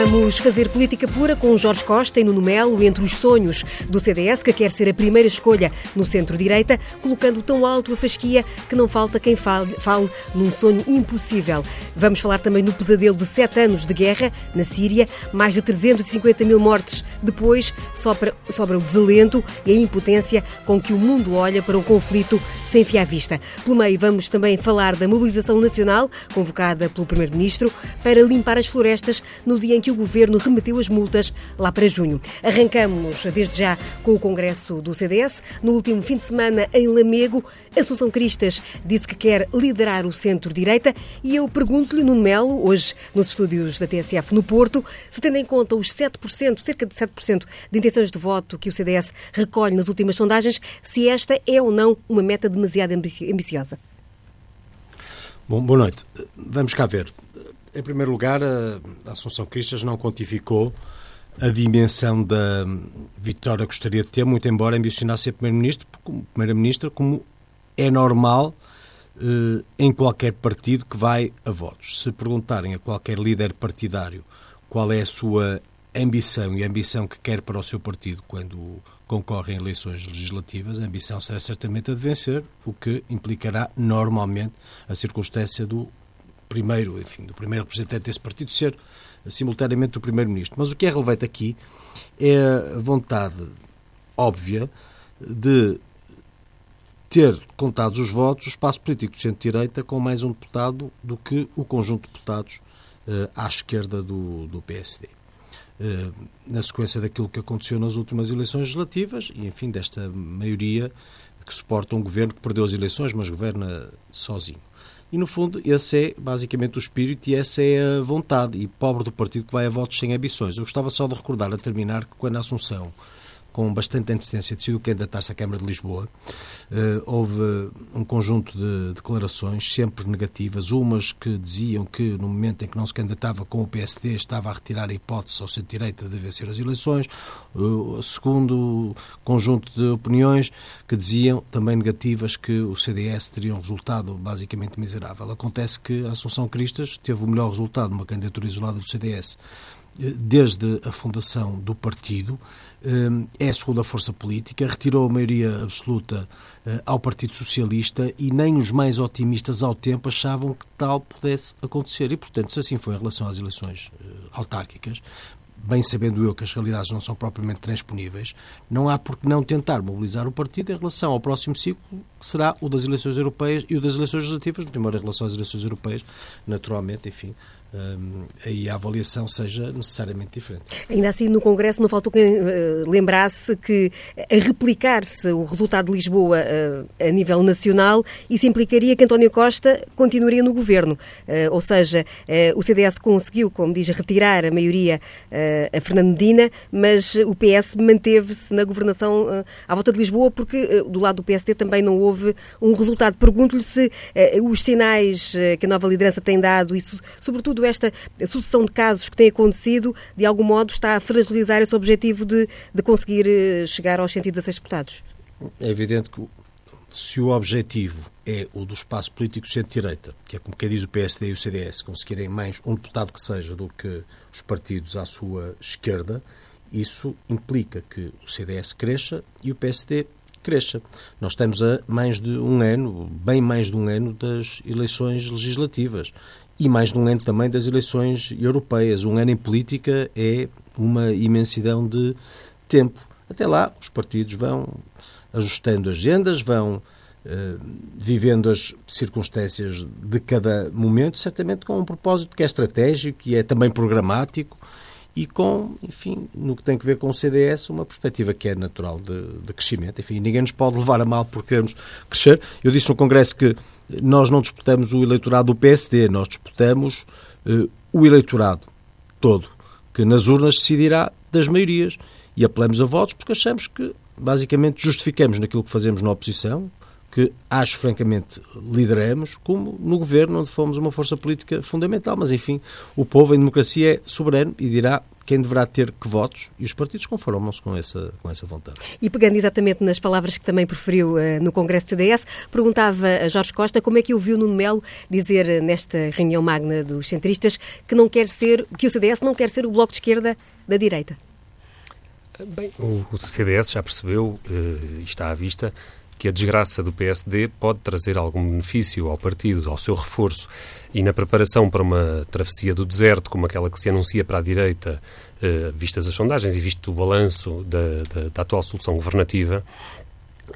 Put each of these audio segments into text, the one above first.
Vamos fazer política pura com Jorge Costa e Nuno Melo entre os sonhos do CDS, que quer ser a primeira escolha no centro-direita, colocando tão alto a fasquia que não falta quem fale, fale num sonho impossível. Vamos falar também no pesadelo de sete anos de guerra na Síria, mais de 350 mil mortes depois, sobra, sobra o desalento e a impotência com que o mundo olha para um conflito sem fim à vista. Pelo meio, vamos também falar da mobilização nacional, convocada pelo Primeiro-Ministro, para limpar as florestas no dia em que o Governo remeteu as multas lá para junho. Arrancamos desde já com o Congresso do CDS. No último fim de semana, em Lamego, Assunção Cristas disse que quer liderar o centro-direita e eu pergunto-lhe, Nuno Melo, hoje nos estúdios da TSF no Porto, se tendo em conta os 7%, cerca de 7% de intenções de voto que o CDS recolhe nas últimas sondagens, se esta é ou não uma meta demasiado ambiciosa. Bom, boa noite. Vamos cá ver. Em primeiro lugar, a Assunção Cristas não quantificou a dimensão da vitória que gostaria de ter, muito embora ambicionasse ser Primeiro-Ministro, como Primeira-Ministra, como é normal eh, em qualquer partido que vai a votos. Se perguntarem a qualquer líder partidário qual é a sua ambição e a ambição que quer para o seu partido quando concorre em eleições legislativas, a ambição será certamente a de vencer, o que implicará normalmente a circunstância do primeiro, enfim, do primeiro representante desse partido ser simultaneamente o primeiro-ministro. Mas o que é relevante aqui é a vontade óbvia de ter contados os votos o espaço político do centro-direita com mais um deputado do que o conjunto de deputados uh, à esquerda do, do PSD. Uh, na sequência daquilo que aconteceu nas últimas eleições legislativas e, enfim, desta maioria que suporta um governo que perdeu as eleições, mas governa sozinho. E, no fundo, esse é basicamente o espírito e essa é a vontade. E pobre do partido que vai a votos sem ambições. Eu gostava só de recordar, a terminar, que quando a Assunção com bastante antecedência, decidiu candidatar-se à Câmara de Lisboa. Uh, houve um conjunto de declarações, sempre negativas, umas que diziam que no momento em que não se candidatava com o PSD estava a retirar a hipótese ao centro-direita de vencer as eleições. Uh, segundo conjunto de opiniões que diziam, também negativas, que o CDS teria um resultado basicamente miserável. Acontece que a Assunção Cristas teve o melhor resultado numa candidatura isolada do CDS desde a fundação do partido, eh, é a segunda força política, retirou a maioria absoluta eh, ao Partido Socialista e nem os mais otimistas ao tempo achavam que tal pudesse acontecer. E, portanto, se assim foi em relação às eleições autárquicas, bem sabendo eu que as realidades não são propriamente transponíveis, não há por que não tentar mobilizar o partido em relação ao próximo ciclo, que será o das eleições europeias e o das eleições legislativas, primeiro em relação às eleições europeias, naturalmente, enfim, aí a avaliação seja necessariamente diferente. Ainda assim, no Congresso não faltou quem uh, lembrasse que a replicar-se o resultado de Lisboa uh, a nível nacional, isso implicaria que António Costa continuaria no governo. Uh, ou seja, o CDS conseguiu, como diz, retirar a maioria a Fernando Medina, mas o PS manteve-se na governação à volta de Lisboa porque do lado do PSD também não houve um resultado. Pergunto-lhe se os sinais que a nova liderança tem dado, isso, sobretudo esta sucessão de casos que tem acontecido, de algum modo está a fragilizar esse objetivo de, de conseguir eh, chegar aos 116 deputados? É evidente que se o objetivo é o do espaço político centro-direita, que é como quem diz o PSD e o CDS, conseguirem mais um deputado que seja do que os partidos à sua esquerda, isso implica que o CDS cresça e o PSD cresça. Nós estamos a mais de um ano, bem mais de um ano das eleições legislativas e mais de um ano também das eleições europeias. Um ano em política é uma imensidão de tempo. Até lá, os partidos vão ajustando agendas, vão uh, vivendo as circunstâncias de cada momento, certamente com um propósito que é estratégico e é também programático e com, enfim, no que tem a ver com o CDS, uma perspectiva que é natural de, de crescimento. Enfim, ninguém nos pode levar a mal por queremos crescer. Eu disse no Congresso que nós não disputamos o eleitorado do PSD, nós disputamos uh, o eleitorado todo, que nas urnas decidirá das maiorias. E apelamos a votos porque achamos que, basicamente, justificamos naquilo que fazemos na oposição, que acho francamente lideramos, como no governo, onde fomos uma força política fundamental. Mas, enfim, o povo em democracia é soberano e dirá quem deverá ter que votos e os partidos conformam-se com essa, com essa vontade. E pegando exatamente nas palavras que também preferiu uh, no Congresso do CDS, perguntava a Jorge Costa como é que ouviu Nuno Melo dizer uh, nesta reunião magna dos centristas que não quer ser, que o CDS não quer ser o bloco de esquerda da direita. Bem, o, o CDS já percebeu, uh, está à vista, que a desgraça do PSD pode trazer algum benefício ao partido, ao seu reforço. E na preparação para uma travessia do deserto, como aquela que se anuncia para a direita, eh, vistas as sondagens e visto o balanço da, da, da atual solução governativa,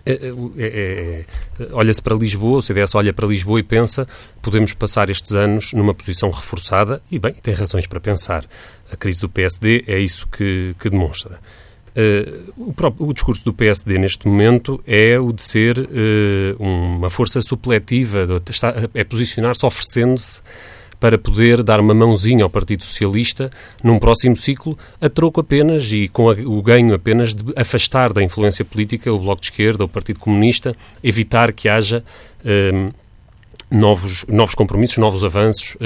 é, é, é, olha-se para Lisboa, o CDS olha para Lisboa e pensa podemos passar estes anos numa posição reforçada e, bem, tem razões para pensar. A crise do PSD é isso que, que demonstra. Uh, o, próprio, o, discurso do PSD neste momento é o de ser uh, uma força supletiva, está, é posicionar-se oferecendo-se para poder dar uma mãozinha ao Partido Socialista num próximo ciclo, a troco apenas e com a, o ganho apenas de afastar da influência política o Bloco de Esquerda, o Partido Comunista, evitar que haja. Uh, novos, novos compromissos, novos avanços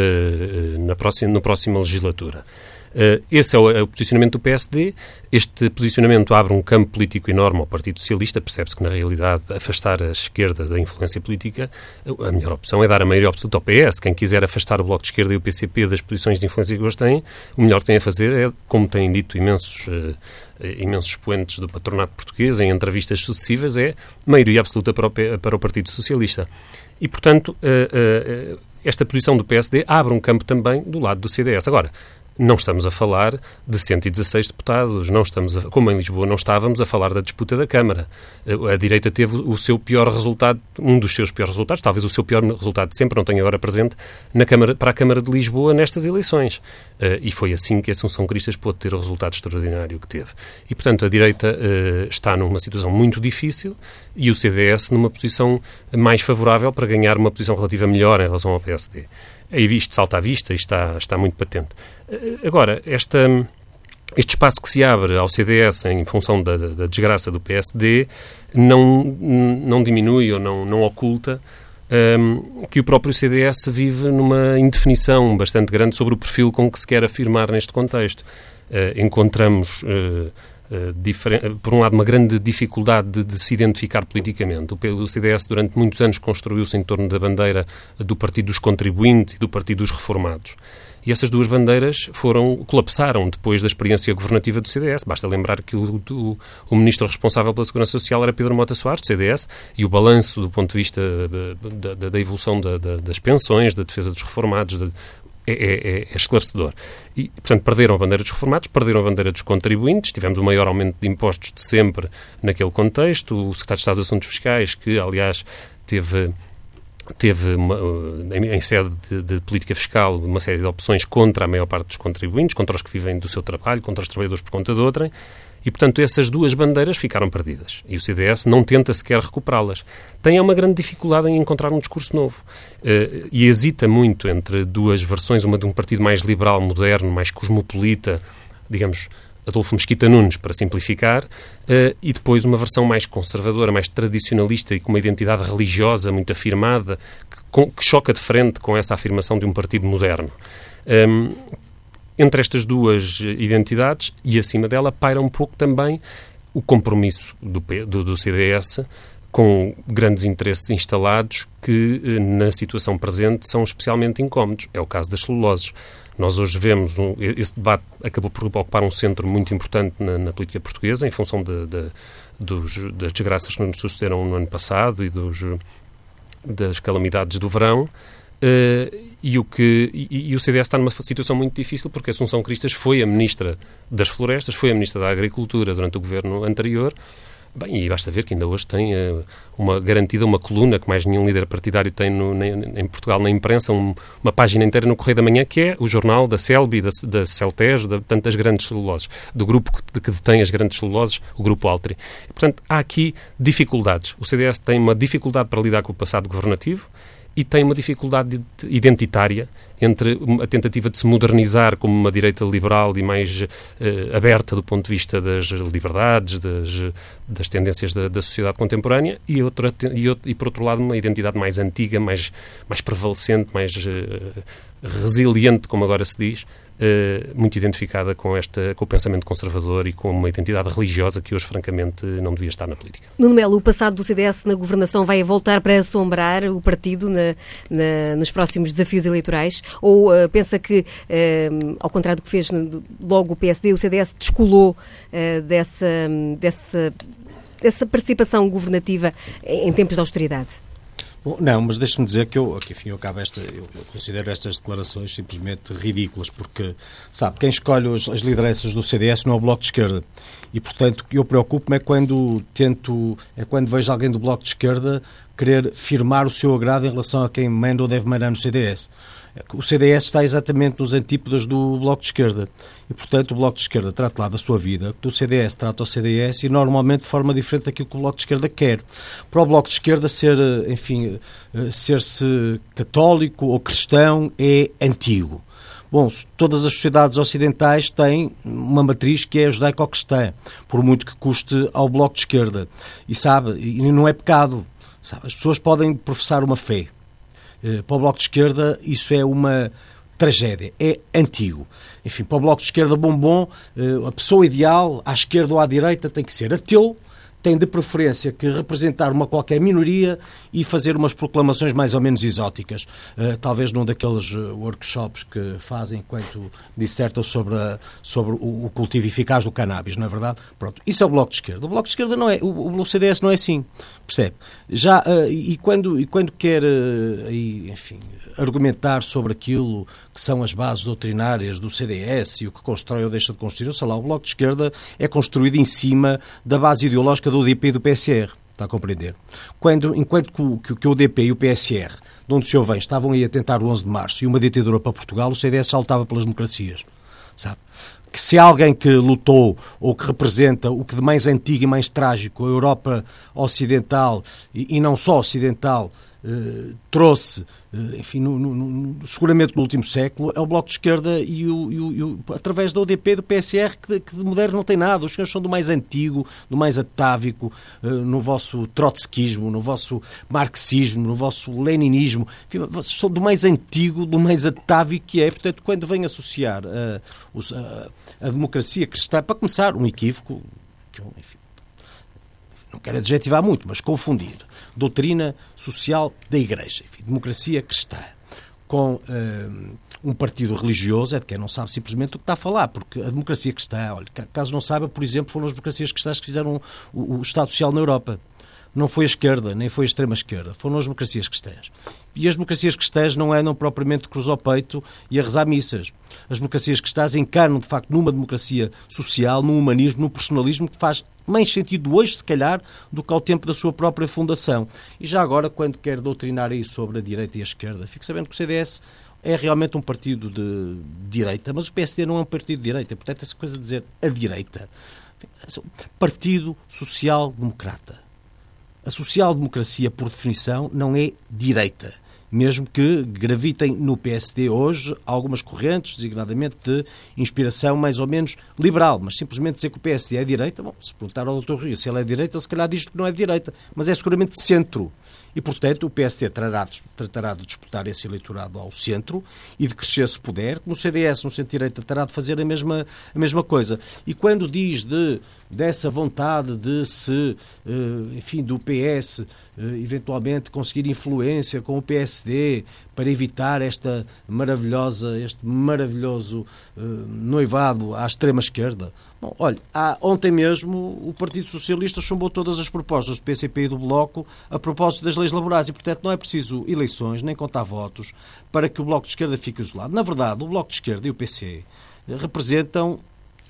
na próxima, na próxima legislatura. Uh, esse é o, é o, posicionamento do PSD. Este posicionamento abre um campo político enorme ao Partido Socialista. Percebe-se que, na realidade, afastar a esquerda da influência política, a melhor opção é dar a maioria absoluta ao PS. Quem quiser afastar o Bloco de Esquerda e o PCP das posições de influência que eles têm, o melhor que tem a fazer é, como têm dito imensos, uh, imensos expoentes do patronato português em entrevistas sucessivas, é maioria absoluta para o, para o Partido Socialista. E, portanto, esta posição do PSD abre um campo também do lado do CDS. Agora, não estamos a falar de 116 deputados, não estamos a, como em Lisboa não estávamos a falar da disputa da Câmara. A direita teve o seu pior resultado, um dos seus piores resultados, talvez o seu pior resultado de sempre, não tenho agora presente, na Câmara, para a Câmara de Lisboa nestas eleições. Uh, e foi assim que a Assunção Cristas pôde ter o resultado extraordinário que teve. E, portanto, a direita uh, está numa situação muito difícil e o CDS numa posição mais favorável para ganhar uma posição relativa melhor em relação ao PSD. Aí visto salta à vista e está, está muito patente. Eh, agora, esta, este espaço que se abre ao CDS em função da, da desgraça do PSD não, não diminui ou não, não oculta um, ehm, que o próprio CDS vive numa indefinição bastante grande sobre o perfil com que se quer afirmar neste contexto. Uh, encontramos uh, por um lado, uma grande dificuldade de, de se identificar politicamente. O, CDS, durante muitos anos, construiu-se em torno da bandeira do Partido dos Contribuintes e do Partido dos Reformados. E essas duas bandeiras foram colapsaram depois da experiência governativa do CDS. Basta lembrar que o, o, o, ministro responsável pela Segurança Social era Pedro Mota Soares, do CDS, e o balanço do ponto de vista da, da, da evolução da, das pensões, da defesa dos reformados, é, é, é, esclarecedor. E, portanto, perderam a bandeira dos reformados, perderam a bandeira dos contribuintes, tivemos o maior aumento de impostos de sempre naquele contexto. O secretário de Estado dos Assuntos Fiscais, que, aliás, teve teve uma, em, sede de, de, política fiscal uma série de opções contra a maior parte dos contribuintes, contra os que vivem do seu trabalho, contra os trabalhadores por conta de outrem, e, portanto, essas duas bandeiras ficaram perdidas. E o CDS não tenta sequer recuperá-las. Tem uma grande dificuldade em encontrar um discurso novo. Uh, e hesita muito entre duas versões, uma de um partido mais liberal, moderno, mais cosmopolita, digamos, Adolfo Mesquita Nunes, para simplificar, uh, e depois uma versão mais conservadora, mais tradicionalista e com uma identidade religiosa muito afirmada, que, com, que choca de frente com essa afirmação de um partido moderno. Um, ehm, entre estas duas identidades e acima dela paira um pouco também o compromisso do, do, do CDS com grandes interesses instalados que, eh, na situação presente, são especialmente incómodos. É o caso das celuloses. Nós hoje vemos, um, esse debate acabou por ocupar um centro muito importante na, na política portuguesa, em função de, de, dos, das desgraças que nos sucederam no ano passado e dos, das calamidades do verão. Uh, e, o que, e, e, o CDS está numa situação muito difícil porque Assunção Cristas foi a Ministra das Florestas, foi a Ministra da Agricultura durante o governo anterior. Bem, e basta ver que ainda hoje tem uh, uma garantida uma coluna que mais nenhum líder partidário tem no, em Portugal na imprensa, um, uma página inteira no Correio da Manhã, que é o jornal da Selby, da, da Celtejo, de tantas grandes celuloses, do grupo que, que detém as grandes celuloses, o Grupo Altri. Portanto, há aqui dificuldades. O CDS tem uma dificuldade para lidar com o passado governativo, e tem uma dificuldade identitária entre a tentativa de se modernizar como uma direita liberal e mais uh, aberta do ponto de vista das liberdades, das, das tendências da, da, sociedade contemporânea e, outra, e, e, por outro lado, uma identidade mais antiga, mais, mais prevalecente, mais uh, resiliente, como agora se diz, muito identificada com, esta, com o pensamento conservador e com uma identidade religiosa que hoje, francamente, não devia estar na política. Nuno Melo, o passado do CDS na governação vai voltar para assombrar o partido na, na, nos próximos desafios eleitorais? Ou uh, pensa que, uh, ao contrário do que fez logo o PSD, o CDS descolou dessa, dessa, dessa participação governativa em tempos de austeridade? Bom, não, mas deixe-me dizer que eu, que, enfim, eu, acabo esta, eu, eu, considero estas declarações simplesmente ridículas, porque, sabe, quem escolhe as, as lideranças do CDS não é o Bloco de Esquerda. E, portanto, eu preocupo-me é quando tento, é quando vejo alguém do Bloco de Esquerda querer firmar o seu agrado em relação a quem manda ou deve mandar no CDS. O CDS está exatamente nos antípodas do Bloco de Esquerda. E, portanto, o Bloco de Esquerda trata lá da sua vida, do CDS trata o CDS e, normalmente, de forma diferente daquilo que o Bloco de Esquerda quer. Para o Bloco de Esquerda, ser, enfim, eh, ser-se católico ou cristão é antigo. Bom, todas as sociedades ocidentais têm uma matriz que é judaico-cristã, por muito que custe ao Bloco de Esquerda. E sabe, e não é pecado. Sabe, as pessoas podem professar uma fé, para o Bloco de Esquerda isso é uma tragédia, é antigo. Enfim, para o Bloco de Esquerda bombom, eh, a pessoa ideal, à esquerda ou à direita, tem que ser ateu, tem de preferência que representar uma qualquer minoria e fazer umas proclamações mais ou menos exóticas. Uh, talvez num daqueles eh, workshops que fazem enquanto dissertam sobre, a, sobre o, o, cultivo eficaz do cannabis, não é verdade? Pronto, isso é o Bloco de Esquerda. O Bloco de Esquerda não é, o, o CDS não é assim, percebe? Já, uh, e, quando, e quando quer, uh, enfim, argumentar sobre aquilo que são as bases doutrinárias do CDS e o que constrói ou deixa de construir, sei lá, o Bloco de Esquerda é construído em cima da base ideológica do UDP e do PSR. Está a compreender? Quando, enquanto que, que, que o UDP e o PSR, de onde o senhor vem, estavam aí a tentar o 11 de março e uma ditadura para Portugal, o CDS saltava pelas democracias. Sabe? Que se há alguém que lutou ou que representa o que de mais antigo e mais trágico a Europa Ocidental, e, e não só Ocidental, trouxe, eh, enfim, no, no, no, seguramente no último século, é o Bloco de Esquerda e, o, e, o, e o, através da ODP do PSR, que, que, de moderno não tem nada. Os senhores são do mais antigo, do mais atávico, uh, no vosso trotskismo, no vosso marxismo, no vosso leninismo. Enfim, são do mais antigo, do mais atávico que é. Portanto, quando vem associar os, uh, a democracia cristã, para começar, um equívoco, que eu, enfim, não quero adjetivar muito, mas confundir doutrina social da Igreja, enfim, democracia cristã, com uh, um partido religioso, é de quem não sabe simplesmente o que está a falar, porque a democracia cristã, olha, caso não saiba, por exemplo, foram as democracias cristãs que fizeram o, o Estado Social na Europa. Não foi a esquerda, nem foi a extrema-esquerda, foram as democracias cristãs. E as democracias cristãs não andam propriamente cruz ao peito e a rezar missas. As democracias cristãs encarnam, de facto, numa democracia social, num humanismo, num personalismo que faz mais sentido hoje, se calhar, do que ao tempo da sua própria fundação. E já agora, quando quer doutrinar aí sobre a direita e a esquerda, fico sabendo que o CDS é realmente um partido de direita, mas o PSD não é um partido de direita, portanto, essa coisa de dizer a direita. Partido Social Democrata. A social-democracia, por definição, não é direita mesmo que gravitem no PSD hoje algumas correntes, designadamente de inspiração mais ou menos liberal, mas simplesmente dizer que o PSD é direita, bom, se perguntar ao Dr. Rio se ele é direita, se calhar diz que não é direita, mas é seguramente centro. E, portanto, o PSD tratará de, tratará de disputar esse eleitorado ao centro e de crescer se puder, como o CDS, no centro-direita, terá de fazer a mesma, a mesma coisa. E quando diz de, dessa vontade de se, eh, enfim, do PS eh, eventualmente conseguir influência com o PSD para evitar esta maravilhosa, este maravilhoso uh, noivado à extrema-esquerda. Bom, olha, há, ontem mesmo o Partido Socialista chumbou todas as propostas do PCP e do Bloco a propósito das leis laborais e, portanto, não é preciso eleições nem contar votos para que o Bloco de Esquerda fique isolado. Na verdade, o Bloco de Esquerda e o PC representam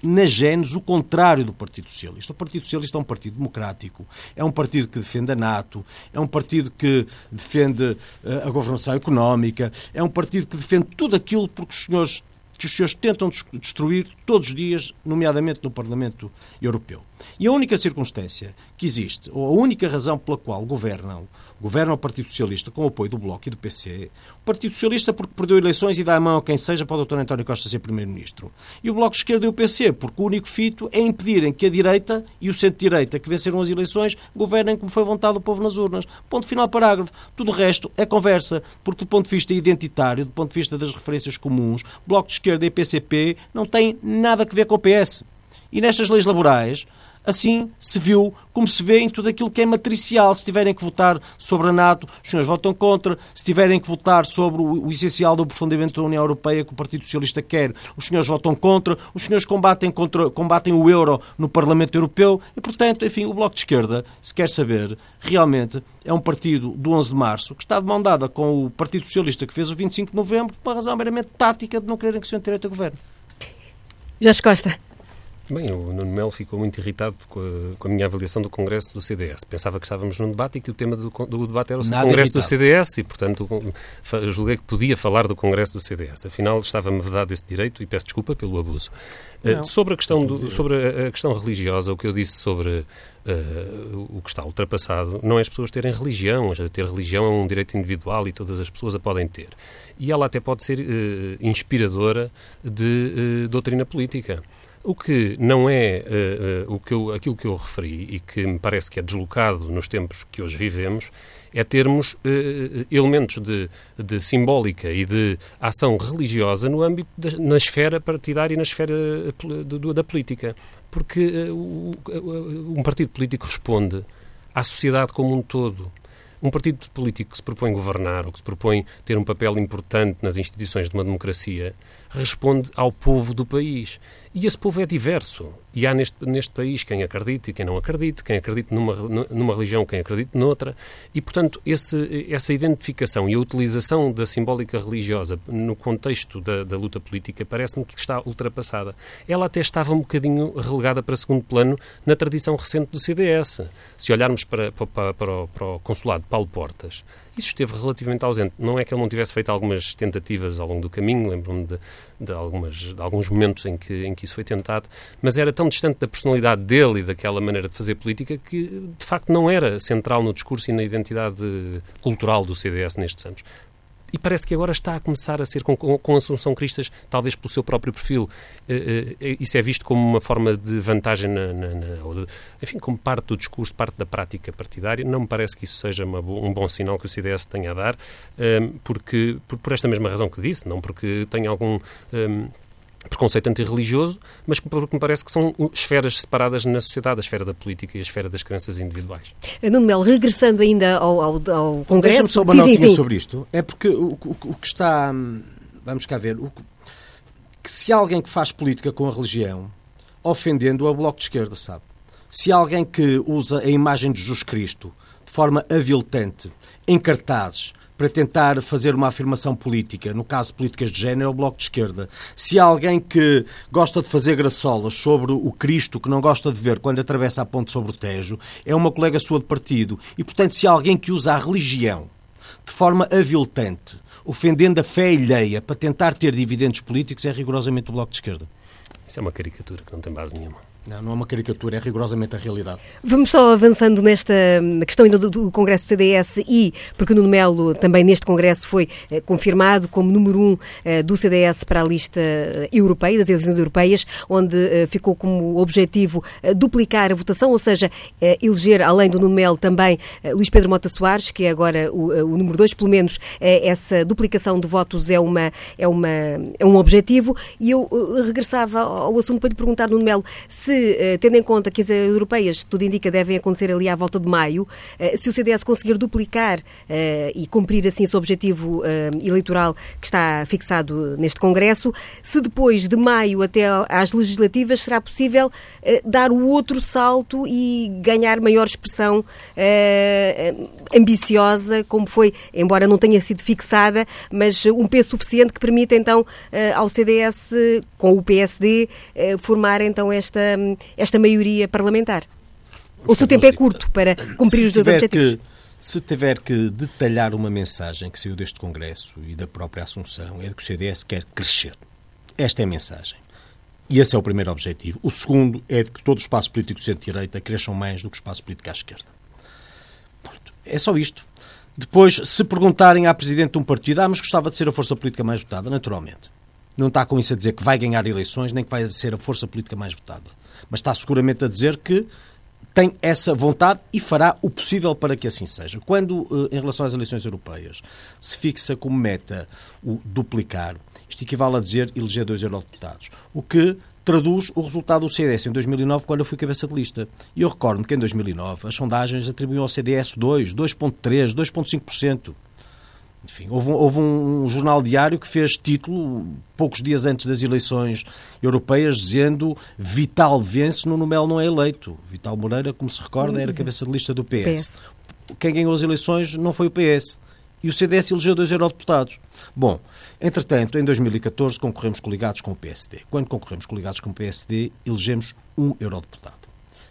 na genes o contrário do Partido Socialista. O Partido Socialista é um partido democrático, é um partido que defende a NATO, é um partido que defende eh, a governação económica, é um partido que defende tudo aquilo porque os senhores, que os senhores tentam destruir todos os dias, nomeadamente no Parlamento Europeu. E a única circunstância que existe, ou a única razão pela qual governam, governa o Partido Socialista com o apoio do Bloco e do PC, o Partido Socialista porque perdeu eleições e dá a mão a quem seja para o Dr. António Costa ser Primeiro-Ministro. E o Bloco de Esquerda e o PC porque o único fito é impedirem que a direita e o centro-direita que venceram as eleições governem como foi vontade do povo nas urnas. Ponto final parágrafo. Tudo o resto é conversa, porque do ponto de vista identitário, do ponto de vista das referências comuns, Bloco de Esquerda e PCP não têm nada a ver com o PS. E nestas leis laborais, assim se viu, como se vê em tudo aquilo que é matricial. Se tiverem que votar sobre a NATO, os senhores votam contra. Se tiverem que votar sobre o, essencial do aprofundamento da União Europeia que o Partido Socialista quer, os senhores votam contra. Os senhores combatem, contra, combatem o euro no Parlamento Europeu. E, portanto, enfim, o Bloco de Esquerda, se quer saber, realmente é um partido do 11 de março que está de mão dada com o Partido Socialista que fez o 25 de novembro por uma razão meramente tática de não quererem que o centro-direita governe. Jorge Costa. Bem, o Nuno Melo ficou muito irritado com a, com a, minha avaliação do Congresso do CDS. Pensava que estávamos num debate e que o tema do, do debate era o Nada Congresso irritado. do CDS e, portanto, julguei que podia falar do Congresso do CDS. Afinal, estava-me vedado esse direito e peço desculpa pelo abuso. Uh, sobre a questão, do, sobre a, a, questão religiosa, o que eu disse sobre uh, o que está ultrapassado não é as pessoas terem religião. Ter religião é um direito individual e todas as pessoas a podem ter. E ela até pode ser uh, inspiradora de doutrina política. O que não é uh, uh, o que eu, aquilo que eu referi e que me parece que é deslocado nos tempos que hoje vivemos é termos uh, elementos de, de, simbólica e de ação religiosa no âmbito da, na esfera partidária e na esfera de, da política. Porque um partido político responde à sociedade como um todo. Um partido político que se propõe governar ou que se propõe ter um papel importante nas instituições de uma democracia responde ao povo do país. E esse povo é diverso. E há neste, neste país quem acredita e quem não acredita, quem acredita numa, numa religião, quem acredita noutra. E, portanto, esse, essa identificação e a utilização da simbólica religiosa no contexto da, da luta política parece-me que está ultrapassada. Ela até estava um bocadinho relegada para segundo plano na tradição recente do CDS. Se olharmos para, para, para, o, para o consulado Paulo Portas, isso esteve relativamente ausente. Não é que ele não tivesse feito algumas tentativas ao longo do caminho, lembro-me de, de, algumas, de alguns momentos em que, em que isso foi tentado, mas era tão distante da personalidade dele e daquela maneira de fazer política que, de facto, não era central no discurso e na identidade cultural do CDS nestes anos e parece que agora está a começar a ser, com, com Assunção Cristas, talvez pelo seu próprio perfil. Uh, uh, isso é visto como uma forma de vantagem, na, na, na de, enfim, como parte do discurso, parte da prática partidária. Não me parece que isso seja uma, um bom sinal que o CDS tenha a dar, uh, porque, por, por, esta mesma razão que disse, não porque tem algum preconceito antirreligioso, mas porque me parece que são esferas separadas na sociedade, a esfera da política e a esfera das crenças individuais. Eh, Nuno Melo, regressando ainda ao, ao, ao Congresso... Deixa-me só uma sim, notinha sim, sim. sobre isto. É porque o, o, o, que está... Vamos cá ver. O, que se há alguém que faz política com a religião, ofendendo é o Bloco de Esquerda, sabe? Se há alguém que usa a imagem de Jesus Cristo de forma aviltante, em cartazes, para tentar fazer uma afirmação política, no caso políticas de género, é o Bloco de Esquerda. Se há alguém que gosta de fazer graçolas sobre o Cristo que não gosta de ver quando atravessa a ponte sobre o Tejo, é uma colega sua de partido. E, portanto, se há alguém que usa a religião de forma aviltante, ofendendo a fé alheia para tentar ter dividendos políticos, é rigorosamente o Bloco de Esquerda. Isso é uma caricatura que não tem base nenhuma. Não, não é uma caricatura, é rigorosamente a realidade. Vamos só avançando nesta questão ainda do, Congresso do CDS e, porque o Nuno Melo também neste Congresso foi eh, confirmado como número um eh, do CDS para a lista eh, europeia, das eleições europeias, onde ficou como objetivo duplicar a votação, ou seja, eleger, além do Nuno Melo, também Luís Pedro Mota Soares, que é agora o, o número dois, pelo menos essa duplicação de votos é, uma, é, uma, é um objetivo. E eu regressava ao assunto para lhe perguntar, Nuno Melo, se eh, tendo em conta que as europeias, tudo indica, devem acontecer ali à volta de maio, eh, se o CDS conseguir duplicar eh, e cumprir assim esse objetivo eleitoral que está fixado neste Congresso, se depois de maio até às legislativas será possível dar o outro salto e ganhar maior expressão ambiciosa, como foi, embora não tenha sido fixada, mas um peso suficiente que permita então ao CDS, com o PSD, formar então esta esta maioria parlamentar? Ou se o tempo é curto para cumprir os dois objetivos? Que, se tiver que detalhar uma mensagem que saiu deste Congresso e da própria Assunção, é de que o CDS quer crescer. Esta é a mensagem. E esse é o primeiro objetivo. O segundo é de que todo o espaço político centro-direita cresçam mais do que o espaço político à esquerda. Pronto. É só isto. Depois, se perguntarem à Presidente de um partido, ah, mas gostava de ser a força política mais votada, naturalmente. Não está com isso a dizer que vai ganhar eleições, nem que vai ser a força política mais votada. Mas está seguramente a dizer que tem essa vontade e fará o possível para que assim seja. Quando, eh, em relação às eleições europeias, se fixa como meta o duplicar, isto equivale a dizer eleger dois eurodeputados, o que traduz o resultado do CDS em 2009, quando eu fui cabeça de lista. E eu recordo-me que em 2009 as sondagens atribuíam ao CDS 2, 2,3%, 2,5%. Enfim, houve um, houve um, jornal diário que fez título, poucos dias antes das eleições europeias, dizendo Vital vence, Nuno Melo não é eleito. Vital Moreira, como se recorda, era cabeça de lista do PS. PS. Quem ganhou as eleições não foi o PS. E o CDS elegeu dois eurodeputados. Bom, entretanto, em 2014 concorremos coligados com o PSD. Quando concorremos coligados com o PSD, elegemos um eurodeputado.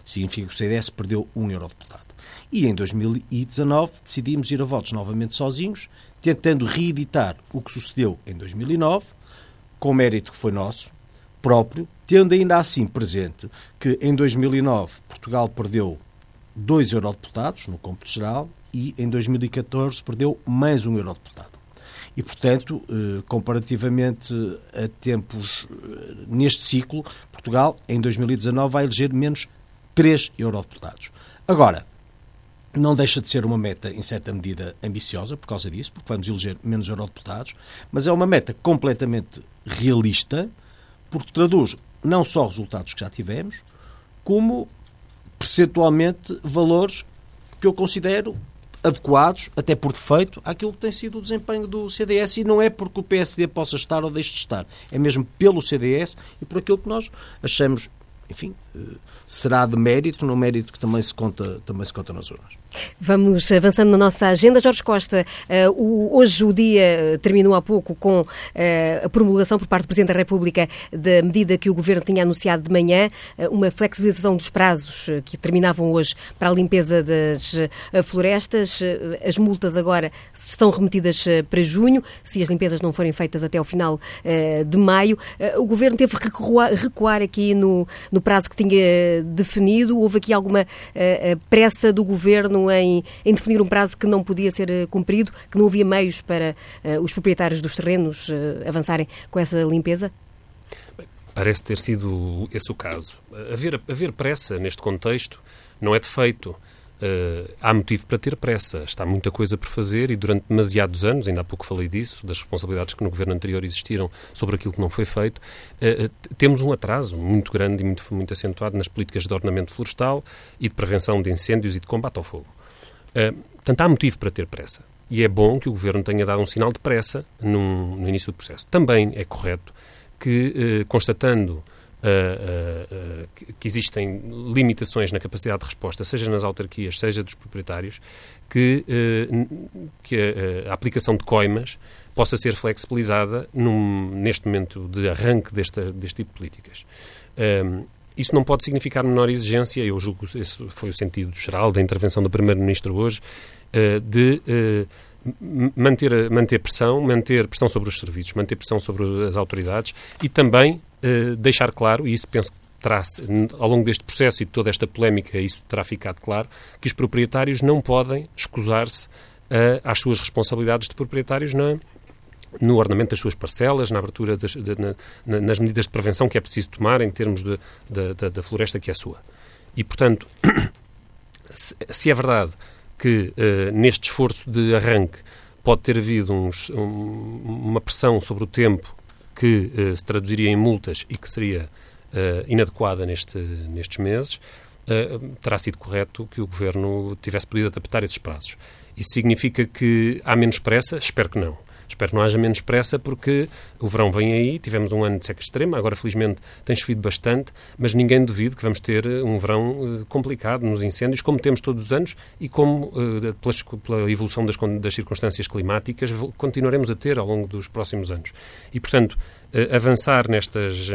Significa que o CDS perdeu um eurodeputado. E em 2019 decidimos ir a votos novamente sozinhos tentando reeditar o que sucedeu em 2009, com mérito que foi nosso, próprio, tendo ainda assim presente que em 2009 Portugal perdeu dois eurodeputados no cômputo geral e em 2014 perdeu mais um eurodeputado. E, portanto, eh, comparativamente a tempos eh, neste ciclo, Portugal em 2019 vai eleger menos três eurodeputados. Agora, não deixa de ser uma meta, em certa medida, ambiciosa por causa disso, porque vamos eleger menos eurodeputados, mas é uma meta completamente realista, porque traduz não só resultados que já tivemos, como percentualmente valores que eu considero adequados, até por defeito, àquilo que tem sido o desempenho do CDS e não é porque o PSD possa estar ou deixe de estar, é mesmo pelo CDS e por aquilo que nós achamos, enfim, eh, será de mérito, no mérito que também se conta, também se conta nas urnas. Vamos avançando na nossa agenda. Jorge Costa, o, hoje o dia terminou há pouco com uh, a promulgação por parte do Presidente da República da medida que o Governo tinha anunciado de manhã, uma flexibilização dos prazos que terminavam hoje para a limpeza das florestas. As multas agora estão remetidas para junho, se as limpezas não forem feitas até ao final de maio. O Governo teve que recuar aqui no, no prazo que tinha definido. Houve aqui alguma pressa do Governo em, em, definir um prazo que não podia ser eh, cumprido, que não havia meios para uh, os proprietários dos terrenos uh, avançarem com essa limpeza? Bem, parece ter sido esse o caso. Haver, haver pressa neste contexto não é defeito. Uh, há motivo para ter pressa. Está muita coisa por fazer e durante demasiados anos, ainda há pouco falei disso, das responsabilidades que no governo anterior existiram sobre aquilo que não foi feito, uh, temos um atraso muito grande e muito, muito acentuado nas políticas de ordenamento florestal e de prevenção de incêndios e de combate ao fogo. Portanto, há motivo para ter pressa. E é bom que o governo tenha dado um sinal de pressa num, no início do processo. Também é correto que, constatando uh, uh, que existem limitações na capacidade de resposta, seja nas autarquias, seja dos proprietários, que, que a, aplicação de coimas possa ser flexibilizada num, neste momento de arranque desta, deste tipo de políticas. Isso não pode significar menor exigência, eu julgo que esse foi o sentido geral da intervenção do Primeiro-Ministro hoje, de manter, manter pressão, manter pressão sobre os serviços, manter pressão sobre as autoridades e também uh, deixar claro, e isso penso que terá, ao longo deste processo e de toda esta polémica, isso terá ficado claro, que os proprietários não podem escusar-se uh, às suas responsabilidades de proprietários na, no ordenamento das suas parcelas, na abertura das, de, na, nas medidas de prevenção que é preciso tomar em termos de, de, da floresta que é sua. E, portanto, se, se é verdade que uh, neste esforço de arranque pode ter havido uns, um, uma pressão sobre o tempo que uh, se traduziria em multas e que seria uh, inadequada neste, nestes meses, terá sido correto que o Governo tivesse podido adaptar esses prazos. Isso significa que há menos pressa? Espero que não. Espero que não haja menos pressa, porque o verão vem aí, tivemos um ano de seca extrema, agora felizmente tem chovido bastante, mas ninguém duvida que vamos ter eh, um verão uh, complicado nos incêndios, como temos todos os anos e como, pelas, pela evolução das, das circunstâncias climáticas, continuaremos a ter ao longo dos próximos anos. E, portanto, avançar nestas.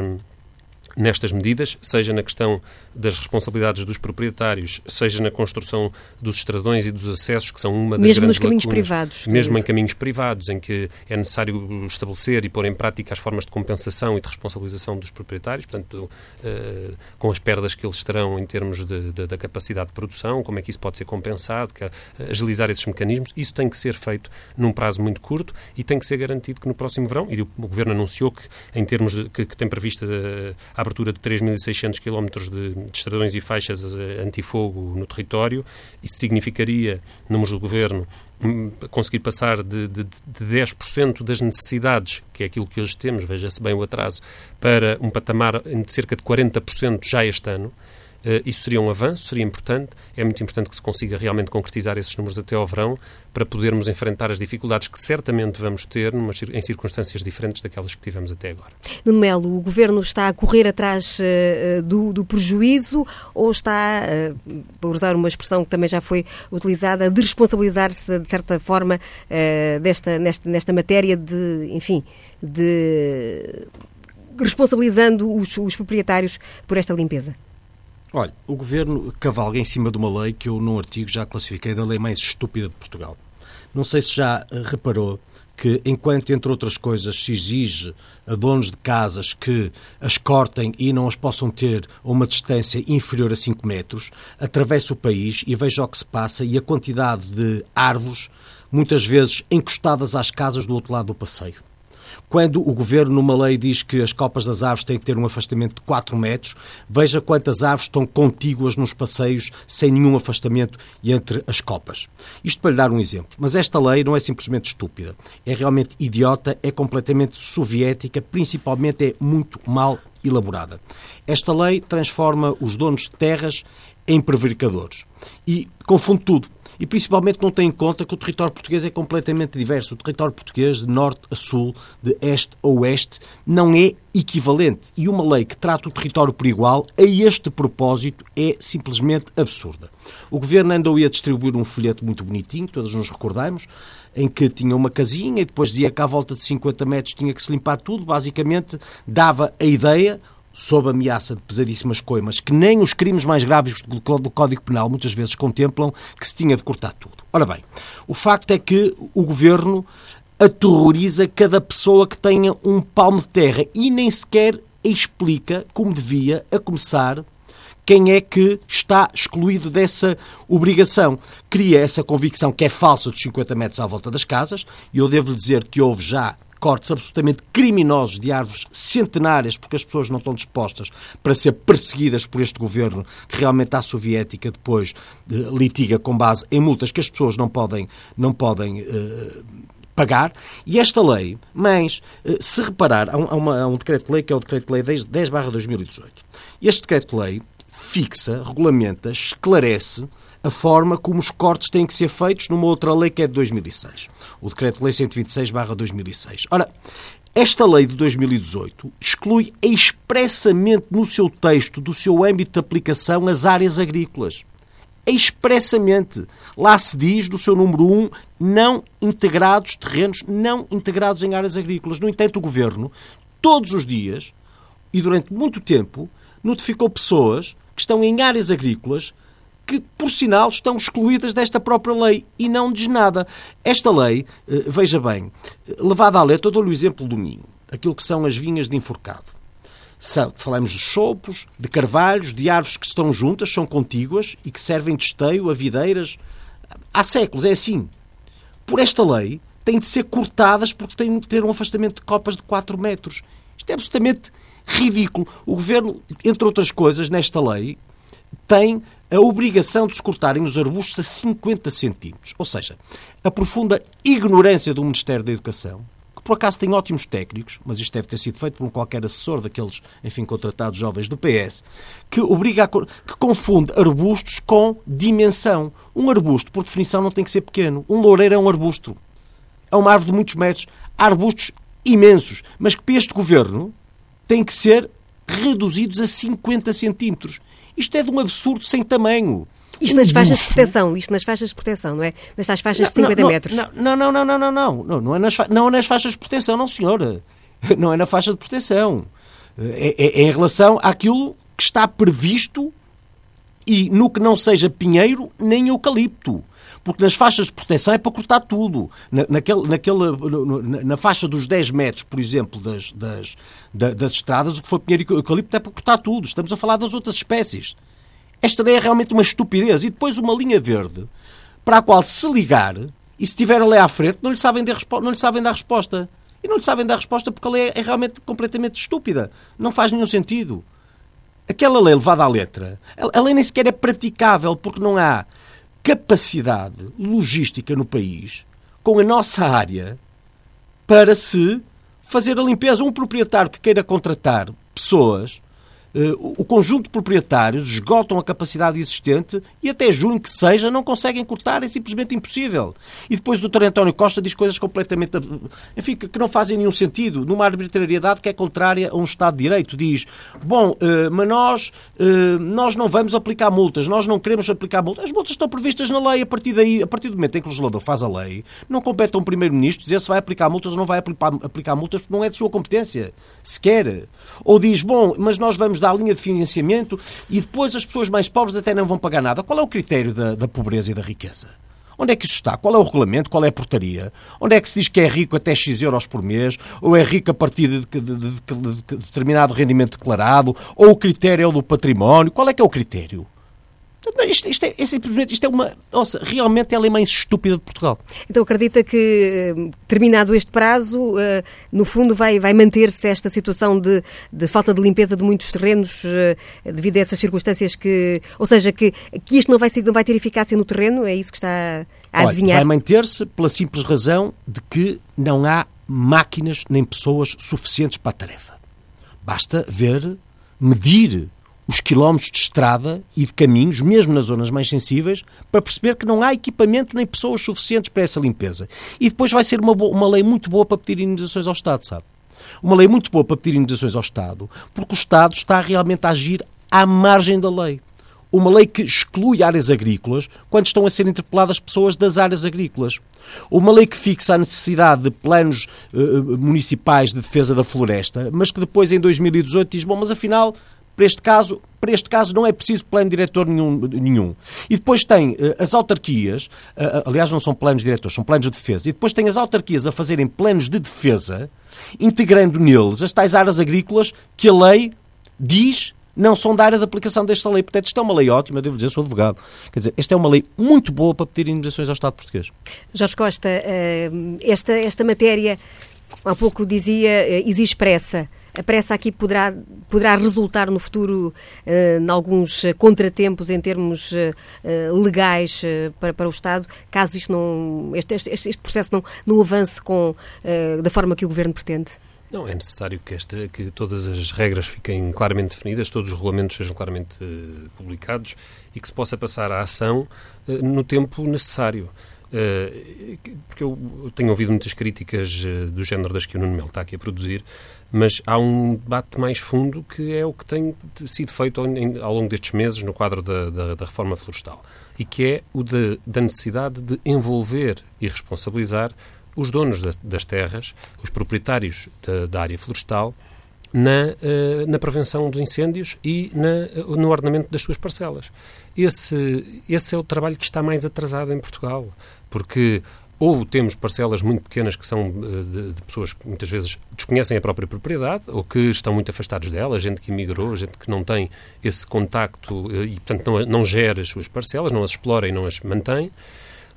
Nestas medidas, seja na questão das responsabilidades dos proprietários, seja na construção dos estradões e dos acessos, que são uma das mesmo grandes nos caminhos lacunas, privados. mesmo em caminhos privados, em que é necessário estabelecer e pôr em prática as formas de compensação e de responsabilização dos proprietários, portanto, uh, com as perdas que eles terão em termos de, de, da capacidade de produção, como é que isso pode ser compensado, que, uh, agilizar esses mecanismos, isso tem que ser feito num prazo muito curto e tem que ser garantido que no próximo verão, e o, o Governo anunciou que, em termos de, que, que tem prevista uh, a abertura de 3.600 km de, de estradões e faixas eh, antifogo no território. Isso significaria, números do Governo, hum, conseguir passar de, de, de 10% das necessidades, que é aquilo que hoje temos, veja-se bem o atraso, para um patamar de cerca de 40% já este ano. Uh, isso seria um avanço, seria importante. É muito importante que se consiga realmente concretizar esses números até ao verão para podermos enfrentar as dificuldades que certamente vamos ter numa, em circunstâncias diferentes daquelas que tivemos até agora. Nuno Melo, o Governo está a correr atrás uh, do, do, prejuízo ou está, uh, por usar uma expressão que também já foi utilizada, a responsabilizar-se de certa forma desta, nesta, nesta matéria de, enfim, de responsabilizando os, os proprietários por esta limpeza? Olha, o governo cavalga em cima de uma lei que eu, num artigo, já classifiquei da lei mais estúpida de Portugal. Não sei se já eh, reparou que, enquanto, entre outras coisas, se exige a donos de casas que as cortem e não as possam ter a uma distância inferior a 5 metros, atravessa o país e veja o que se passa e a quantidade de árvores, muitas vezes encostadas às casas do outro lado do passeio. Quando o governo, numa lei, diz que as copas das árvores têm que ter um afastamento de 4 metros, veja quantas árvores estão contíguas nos passeios, sem nenhum afastamento entre as copas. Isto para lhe dar um exemplo. Mas esta lei não é simplesmente estúpida. É realmente idiota, é completamente soviética, principalmente é muito mal elaborada. Esta lei transforma os donos de terras em prevaricadores e confunde tudo e principalmente não tem em conta que o território português é completamente diverso. O território português, de norte a sul, de este a oeste, não é equivalente. E uma lei que trata o território por igual, a este propósito, é simplesmente absurda. O governo andou a distribuir um folheto muito bonitinho, todos nos recordamos, em que tinha uma casinha e depois dizia que à volta de 50 metros tinha que se limpar tudo. Basicamente, dava a ideia sob ameaça de pesadíssimas coimas, que nem os crimes mais graves do Código Penal muitas vezes contemplam, que se tinha de cortar tudo. Ora bem, o facto é que o governo aterroriza cada pessoa que tenha um palmo de terra e nem sequer explica, como devia, a começar quem é que está excluído dessa obrigação. Cria essa convicção que é falsa dos 50 metros à volta das casas, e eu devo dizer que houve já cortes absolutamente criminosos de árvores centenárias, porque as pessoas não estão dispostas para ser perseguidas por este governo, que realmente a soviética depois uh, litiga com base em multas que as pessoas não podem, não podem uh, pagar. E esta lei, mas, uh, se reparar, há um, há um decreto-lei que é o decreto-lei 10, 10 2018. Este decreto-lei fixa, regulamenta, esclarece a forma como os cortes têm que ser feitos numa outra lei que é de 2006, o Decreto-Lei 126-2006. Ora, esta lei de 2018 exclui expressamente no seu texto do seu âmbito de aplicação as áreas agrícolas. Expressamente. Lá se diz, do seu número 1, não integrados, terrenos não integrados em áreas agrícolas. No entanto, o Governo, todos os dias e durante muito tempo, notificou pessoas que estão em áreas agrícolas que, por sinal, estão excluídas desta própria lei e não diz nada. Esta lei, eh, veja bem, levada à letra, eu dou-lhe o exemplo do Minho, aquilo que são as vinhas de enforcado. falamos de chopos, de carvalhos, de árvores que estão juntas, são contíguas e que servem de esteio a videiras. Há séculos, é assim. Por esta lei, têm de ser cortadas porque têm de ter um afastamento de copas de 4 metros. Isto é absolutamente ridículo. O Governo, entre outras coisas, nesta lei, tem a obrigação de se cortarem os arbustos a 50 centímetros. Ou seja, a profunda ignorância do Ministério da Educação, que por acaso tem ótimos técnicos, mas isto deve ter sido feito por um qualquer assessor daqueles, enfim, contratados jovens do PS, que obriga a, que confunde arbustos com dimensão. Um arbusto, por definição, não tem que ser pequeno. Um loureiro é um arbusto. É uma árvore de muitos metros. Há arbustos imensos, mas que para este governo têm que ser reduzidos a 50 centímetros. Isto é de um absurdo sem tamanho. Isto nas faixas de proteção, isto nas faixas de proteção, não é? Nas faixas de 50 não, metros. Não, não, não, não, não, não, não, não, é nas, não é nas faixas de proteção, não, senhora. Não é na faixa de proteção. É, é, é em relação àquilo que está previsto e no que não seja pinheiro nem eucalipto. Porque nas faixas de proteção é para cortar tudo. Na, naquele, naquele, na, faixa dos 10 metros, por exemplo, das, das, das, estradas, o que foi pinheiro e eucalipto é para cortar tudo. Estamos a falar das outras espécies. Esta lei é realmente uma estupidez. E depois uma linha verde para a qual se ligar e se estiver a lei à frente não lhe sabem, dar, não lhe sabem dar resposta. E não lhe sabem dar resposta porque a lei é realmente completamente estúpida. Não faz nenhum sentido. Aquela lei levada à letra, a lei nem sequer é praticável porque não há capacidade logística no país com a nossa área para se fazer a limpeza. Um proprietário que queira contratar pessoas o conjunto de proprietários esgotam a capacidade existente e até junho que seja não conseguem cortar, é simplesmente impossível. E depois o Dr. António Costa diz coisas completamente, enfim, que não fazem nenhum sentido, numa arbitrariedade que é contrária a um Estado de Direito. Diz, bom, eh, mas nós, eh, nós não vamos aplicar multas, nós não queremos aplicar multas. As multas estão previstas na lei, a partir daí, a partir do momento em que o legislador faz a lei, não compete a um Primeiro-Ministro dizer se vai aplicar multas ou não vai aplicar multas, porque não é de sua competência, sequer. Ou diz, bom, mas nós vamos dar linha de financiamento e depois as pessoas mais pobres até não vão pagar nada. Qual é o critério da, da pobreza e da riqueza? Onde é que isso está? Qual é o regulamento? Qual é a portaria? Onde é que se diz que é rico até X euros por mês? Ou é rico a partir de, de, de, de determinado rendimento declarado? Ou o critério é o do património? Qual é que é o critério? Isto, isto, é, é, simplesmente, isto é uma. Nossa, realmente é a lei mais estúpida de Portugal. Então acredita que, eh, terminado este prazo, eh, no fundo vai, vai manter-se esta situação de, de falta de limpeza de muitos terrenos eh, devido a essas circunstâncias que. Ou seja, que, que isto não vai, ser, não vai ter eficácia no terreno? É isso que está a adivinhar? Olha, vai manter-se pela simples razão de que não há máquinas nem pessoas suficientes para a tarefa. Basta ver, medir os quilómetros de estrada e de caminhos, mesmo nas zonas mais sensíveis, para perceber que não há equipamento nem pessoas suficientes para essa limpeza. E depois vai ser uma, boa, uma lei muito boa para pedir indenizações ao Estado, sabe? Uma lei muito boa para pedir indenizações ao Estado, porque o Estado está realmente a agir à margem da lei. Uma lei que exclui áreas agrícolas quando estão a ser interpeladas pessoas das áreas agrícolas. Uma lei que fixa a necessidade de planos uh, municipais de defesa da floresta, mas que depois, em 2018, diz: bom, mas afinal para este caso, para este caso não é preciso plano diretor nenhum. nenhum. E depois tem uh, as autarquias, uh, aliás, não são planos diretores, são planos de defesa, e depois tem as autarquias a fazerem planos de defesa, integrando neles as tais áreas agrícolas que a lei diz não são da área de aplicação desta lei. Portanto, isto é uma lei ótima, devo dizer, sou advogado. Quer dizer, esta é uma lei muito boa para pedir indenizações ao Estado português. Jorge Costa, esta, esta matéria, há pouco dizia, exige pressa. A pressa aqui poderá, poderá resultar no futuro uh, em alguns contratempos em termos uh, legais uh, para, para o Estado, caso isto não, este, este, este processo não, não avance com, da forma que o Governo pretende? Não, é necessário que, esta, que todas as regras fiquem claramente definidas, todos os regulamentos sejam claramente publicados e que se possa passar à ação no tempo necessário. Uh, porque eu tenho ouvido muitas críticas uh, do género das que o Nuno Melo está aqui a produzir, mas há um debate mais fundo que é o que tem sido feito ao, longo destes meses no quadro da, da, da reforma florestal e que é o de, da necessidade de envolver e responsabilizar os donos da, das terras, os proprietários da, área florestal, na, uh, na prevenção dos incêndios e na, uh, no ordenamento das suas parcelas. Esse, esse é o trabalho que está mais atrasado em Portugal, porque ou temos parcelas muito pequenas que são eh, de, de, pessoas que muitas vezes desconhecem a própria propriedade ou que estão muito afastados dela, gente que emigrou, gente que não tem esse contacto eh, e, portanto, não, não gera as suas parcelas, não as explora e não as mantém.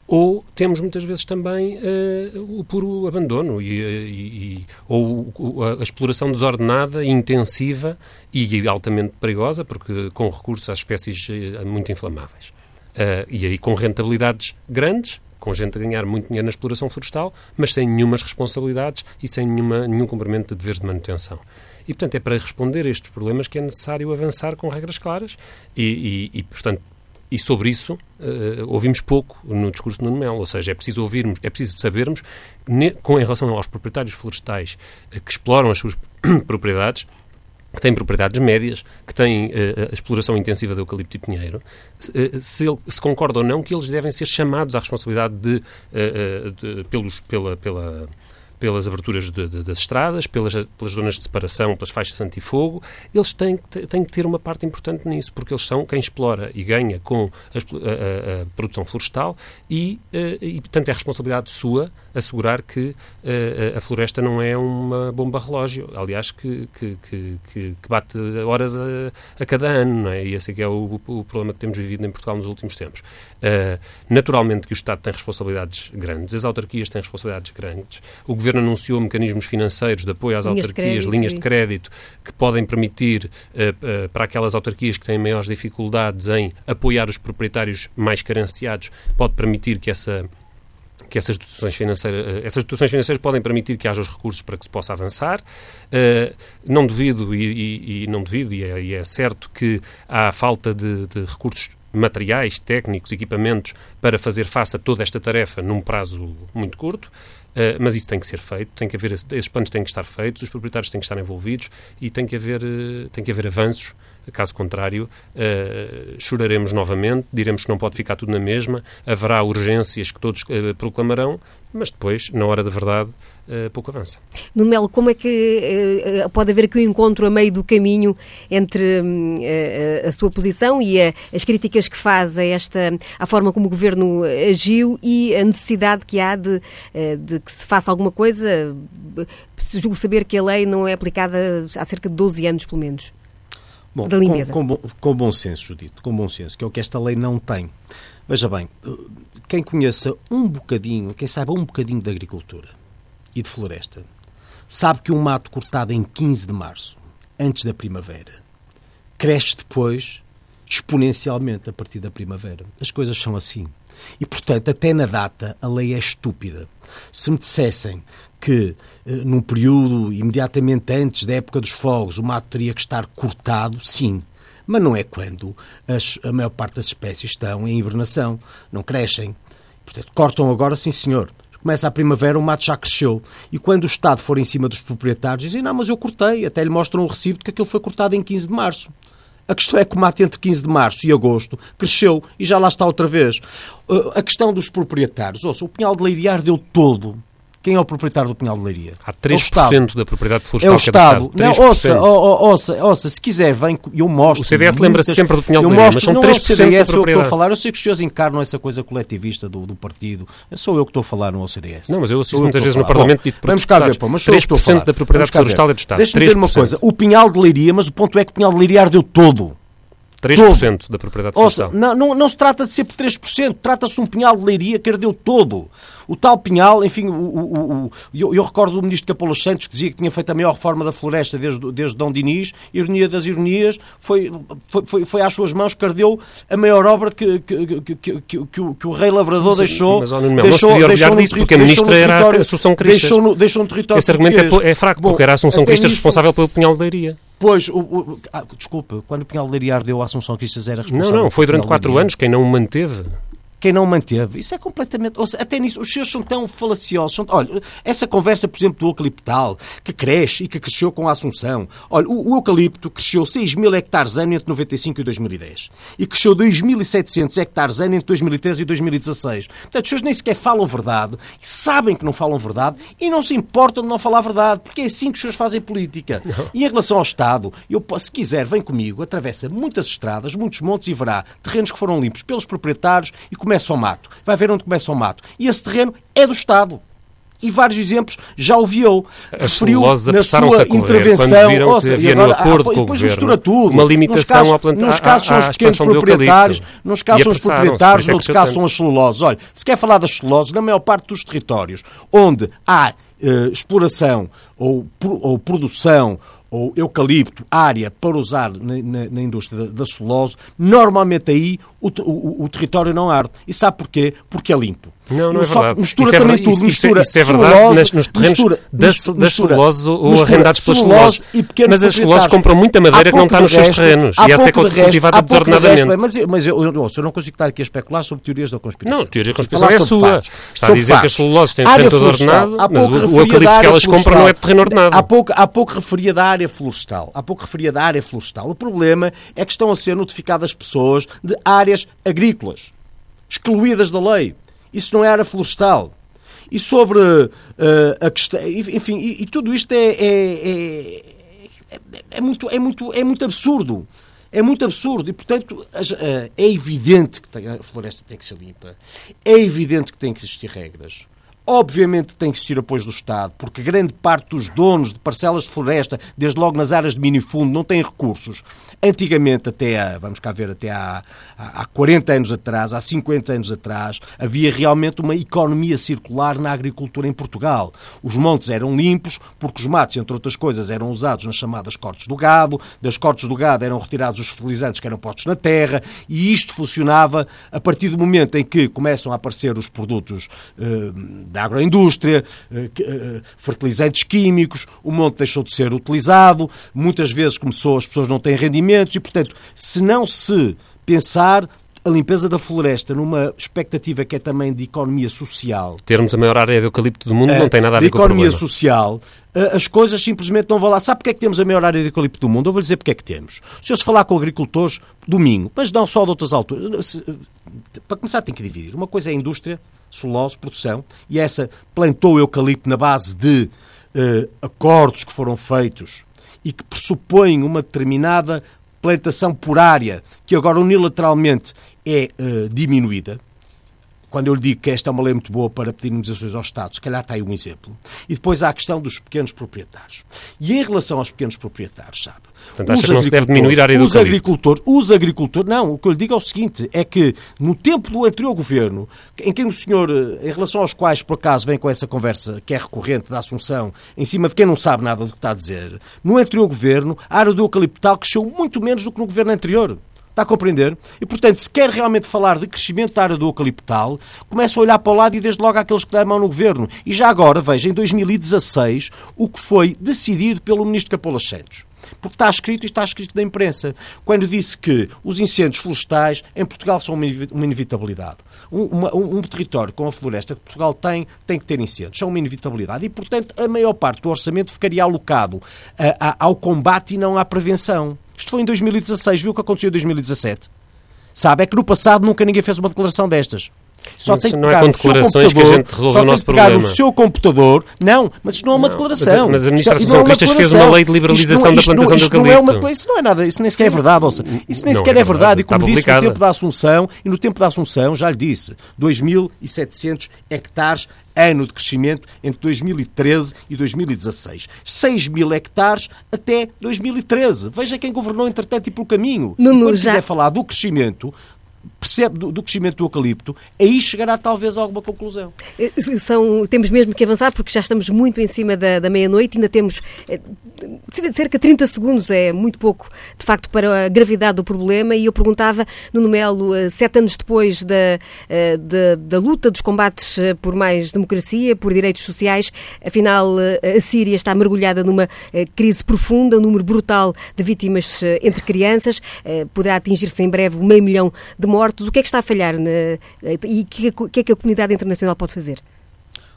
Ou temos muitas vezes também uh, o puro abandono e, e, ou a, a exploração desordenada, intensiva e altamente perigosa, porque com recurso às espécies muito inflamáveis. Uh, e aí com rentabilidades grandes, com gente a ganhar muito dinheiro na exploração florestal, mas sem nenhumas responsabilidades e sem nenhuma, nenhum cumprimento de deveres de manutenção. E, portanto, é para responder a estes problemas que é necessário avançar com regras claras e, e, e portanto, e sobre isso uh, ouvimos pouco no discurso do Nuno Melo, ou seja, é preciso ouvirmos, é preciso sabermos, ne, com em relação aos proprietários florestais uh, que exploram as suas propriedades, que têm propriedades médias, que têm uh, a exploração intensiva de eucalipto e pinheiro, uh, se, se, concorda ou não que eles devem ser chamados à responsabilidade de, uh, de, pelos, pela, pela pelas aberturas de, de, das estradas, pelas, pelas zonas de separação, pelas faixas antifogo, eles têm, têm que ter uma parte importante nisso, porque eles são quem explora e ganha com a, a, a produção florestal e, eh, e, portanto, é responsabilidade sua assegurar que a, a floresta não é uma bomba relógio, aliás, que, que, que, que bate horas a, a, cada ano, não é? E esse é que é o, o, problema que temos vivido em Portugal nos últimos tempos. Uh, naturalmente que o Estado tem responsabilidades grandes, as autarquias têm responsabilidades grandes, o Governo anunciou mecanismos financeiros de apoio às linhas autarquias, de crédito, linhas de crédito, que podem permitir uh, uh, para aquelas autarquias que têm maiores dificuldades em apoiar os proprietários mais carenciados, pode permitir que essa que essas dotações financeiras, eh, essas dotações financeiras podem permitir que haja os recursos para que se possa avançar. Uh, não duvido, e, e, e não duvido, e é, e é, certo que há falta de, de recursos materiais, técnicos, equipamentos para fazer face a toda esta tarefa num prazo muito curto. Uh, mas isso tem que ser feito, tem que haver, esses planos têm que estar feitos, os proprietários têm que estar envolvidos e tem que haver, uh, tem que haver avanços. Caso contrário, uh, choraremos novamente, diremos que não pode ficar tudo na mesma, haverá urgências que todos proclamarão, mas depois, na hora da verdade, uh, pouco avança. Nuno Melo, como é que uh, pode haver aqui um encontro a meio do caminho entre uh, a sua posição e as críticas que faz a esta, a forma como o Governo agiu e a necessidade que há de, de que se faça alguma coisa, julgo saber que a lei não é aplicada há cerca de 12 anos, pelo menos? Bom, da limpeza. Com, com, com, bom senso, Judito, com bom senso, que é o que esta lei não tem. Veja bem, quem conheça um bocadinho, quem saiba um bocadinho de agricultura e de floresta, sabe que um mato cortado em 15 de março, antes da primavera, cresce depois exponencialmente a partir da primavera. As coisas são assim. E, portanto, até na data, a lei é estúpida. Se me dissessem que, eh, num período imediatamente antes da época dos fogos, o mato teria que estar cortado, sim. Mas não é quando as, a maior parte das espécies estão em hibernação, não crescem. Portanto, cortam agora, sim senhor. Começa a primavera, o mato já cresceu. E quando o Estado for em cima dos proprietários, dizem: Não, mas eu cortei. Até lhe mostram um recibo de que aquilo foi cortado em 15 de março. A questão é que o mato entre 15 de março e agosto cresceu e já lá está outra vez. Uh, a questão dos proprietários. Ouça, o Pinhal de Leiria deu todo quem é o proprietário do Pinhal de Leiria? Há 3% é da propriedade florestal é o Estado. É Não, ouça, ouça, ouça, se quiser, vem, eu mostro. O CDS lembra-se sempre do Pinhal de Leiria, mas são 3% não é o CDS eu que estou a falar. Eu sei que os senhores encarnam essa coisa coletivista do, do partido. Sou eu que estou a falar no CDS. Não, mas eu assisto muitas vezes no Parlamento Bom, Vamos cá ver, pô, mas 3% da propriedade florestal é do Estado. Deixa-me dizer uma coisa. O Pinhal de Leiria, mas o ponto é que o Pinhal de Leiria ardeu todo. 3% todo. da propriedade florestal. Não, não, não, se trata de ser por 3%, trata-se de um pinhal de leiria que ardeu todo. O tal pinhal, enfim, o, o, o, eu, eu, recordo do ministro Capolas Santos que dizia que tinha feito a maior reforma da floresta desde, desde Dom Dinis, ironia das ironias, foi, foi, foi, foi às suas mãos que ardeu a maior obra que, que, que, que, que, o, que o rei lavrador deixou. Mas, deixou, não deixou disso, porque a ministra era a Assunção Cristas. Deixou no, deixou no território Esse argumento é, é, fraco, Bom, porque era a Assunção Cristas responsável pelo pinhal de leiria. Pois, o, o, ah, desculpa, quando o Pinhal de Leiria ardeu, a Assunção Cristas era responsável. Não, não, foi durante quatro anos quem não o manteve quem não manteve. Isso é completamente. Seja, até nisso, os senhores são tão falaciosos. São, olha, essa conversa, por exemplo, do eucaliptal, que cresce e que cresceu com a Assunção. Olha, o, o eucalipto cresceu 6 mil hectares ano entre 95 e 2010. E cresceu 2.700 hectares ano entre 2013 e 2016. Portanto, os senhores nem sequer falam verdade, sabem que não falam verdade e não se importam de não falar verdade, porque é assim que os senhores fazem política. Não. E em relação ao Estado, eu, se quiser, vem comigo, atravessa muitas estradas, muitos montes e verá terrenos que foram limpos pelos proprietários e começa começa o mato. Vai ver onde começa o mato. E esse terreno é do Estado e vários exemplos já ouviu. Referiu na sua intervenção. Ou seja, e agora, ah, depois mistura tudo. Uma limitação nos casos, nos casos são os pequenos proprietários, nos casos são os proprietários, é casos são as celuloses. Olha, se quer falar das celuloses, na maior parte dos territórios onde há uh, exploração ou, ou produção ou eucalipto, área para usar na, na, na indústria da, da celulose, normalmente aí o, o, o, território não arde. E sabe porquê? Porque é limpo. Não, não é verdade. Mistura isso é também é, tudo. Isso, mistura isso é verdade nas, nos terrenos mistura, das, das celuloses ou mistura, arrendados pelas celuloses. Mas as celuloses compram muita madeira que não está nos seus terrenos. E essa é cultivada desordenadamente. Mas, mas eu, eu, eu, não consigo estar aqui a especular sobre teorias da conspiração. Não, teoria da conspiração é a sua. Está a dizer que as celuloses têm terreno todo ordenado, mas o eucalipto que elas compram não é terreno ordenado. Há pouco referia da área florestal. Há pouco referia da área florestal. O problema é que estão a ser notificadas pessoas de áreas agrícolas, excluídas da lei. Isso não é área florestal. e sobre uh, a questão. Enfim, e, e tudo isto é, é, é, é, muito, é, muito, é muito absurdo. É muito absurdo e, portanto, é evidente que a floresta tem que ser limpa, é evidente que tem que existir regras. Obviamente tem que existir apoio do Estado, porque grande parte dos donos de parcelas de floresta, desde logo nas áreas de minifundo, não têm recursos. Antigamente, até há, vamos cá ver, até há, há 40 anos atrás, há 50 anos atrás, havia realmente uma economia circular na agricultura em Portugal. Os montes eram limpos, porque os matos, entre outras coisas, eram usados nas chamadas cortes do gado, das cortes do gado eram retirados os fertilizantes que eram postos na terra, e isto funcionava a partir do momento em que começam a aparecer os produtos. Eh, da agroindústria, eh, eh, fertilizantes químicos, o monte deixou de ser utilizado, muitas vezes começou, as pessoas não têm rendimentos e, portanto, se não se pensar a limpeza da floresta numa expectativa que é também de economia social. Termos a maior área de eucalipto do mundo não tem nada a ver com a economia social, as coisas simplesmente não vão lá. Sabe porque é que temos a maior área de eucalipto do mundo? Eu vou lhe dizer porque é que temos. Se eu se falar com agricultores, domingo, mas não só de outras alturas. Para começar, tem que dividir. Uma coisa é a indústria, celulose, produção, e essa plantou o eucalipto na base de uh, acordos que foram feitos e que pressupõem uma determinada plantação por área, que agora unilateralmente é uh, diminuída, quando eu lhe digo que esta é uma lei muito boa para pedir indemnizações aos Estados, se calhar está aí um exemplo. E depois há a questão dos pequenos proprietários. E em relação aos pequenos proprietários, sabe? Portanto, acha que não se deve diminuir a área os agricultores, os agricultores, não, o que eu lhe digo é o seguinte, é que no tempo do anterior governo, em quem o senhor, eh, em relação aos quais por acaso vem com essa conversa que é recorrente da Assunção, em cima de quem não sabe nada do que está a dizer, no anterior governo, a área do eucaliptal cresceu muito menos do que no governo anterior. Está a compreender? E, portanto, se quer realmente falar de crescimento da área do eucaliptal, começa a olhar para o lado e desde logo àqueles que dão a mão no governo. E já agora, veja, em 2016, o que foi decidido pelo ministro Capola Santos. Porque está escrito e está escrito na imprensa. Quando disse que os incêndios florestais em Portugal são uma inevitabilidade. Um, uma, um, um território com a floresta que Portugal tem, tem que ter incêndios. São uma inevitabilidade. E, portanto, a maior parte do orçamento ficaria alocado a, a, ao combate e não à prevenção. Isto foi em 2016, viu o que aconteceu em 2017? Sabe, é que no passado nunca ninguém fez uma declaração destas. Só tem que não é com declarações que a gente resolve o nosso problema. o seu computador. Não, mas isto não é uma não, declaração. Mas, a Ministra Associação é Cristas fez uma lei de liberalização não, da plantação isto do eucalipto. Não é uma, isso não é nada, isso nem sequer é verdade. Ouça. Isso nem sequer é, é verdade. E como disse, no tempo da Assunção, e no tempo da Assunção, já lhe disse, 2.700 hectares ano de crescimento entre 2013 e 2016. 6 mil hectares até 2013. Veja quem governou, entretanto, e pelo caminho. Nuno, Quando já... quiser falar do crescimento, percebe do, do, crescimento do eucalipto, aí chegará talvez a alguma conclusão. Eh, são, temos mesmo que avançar porque já estamos muito em cima da, da meia-noite, ainda temos é, cerca de 30 segundos, é muito pouco de facto para a gravidade do problema. E eu perguntava, no Melo, eh, sete anos depois da, da, da luta dos combates por mais democracia, por direitos sociais, afinal a Síria está mergulhada numa crise profunda, um número brutal de vítimas entre crianças, poderá atingir-se em breve meio milhão de mortos. O que é que está a falhar na, e o que, que é que a comunidade internacional pode fazer?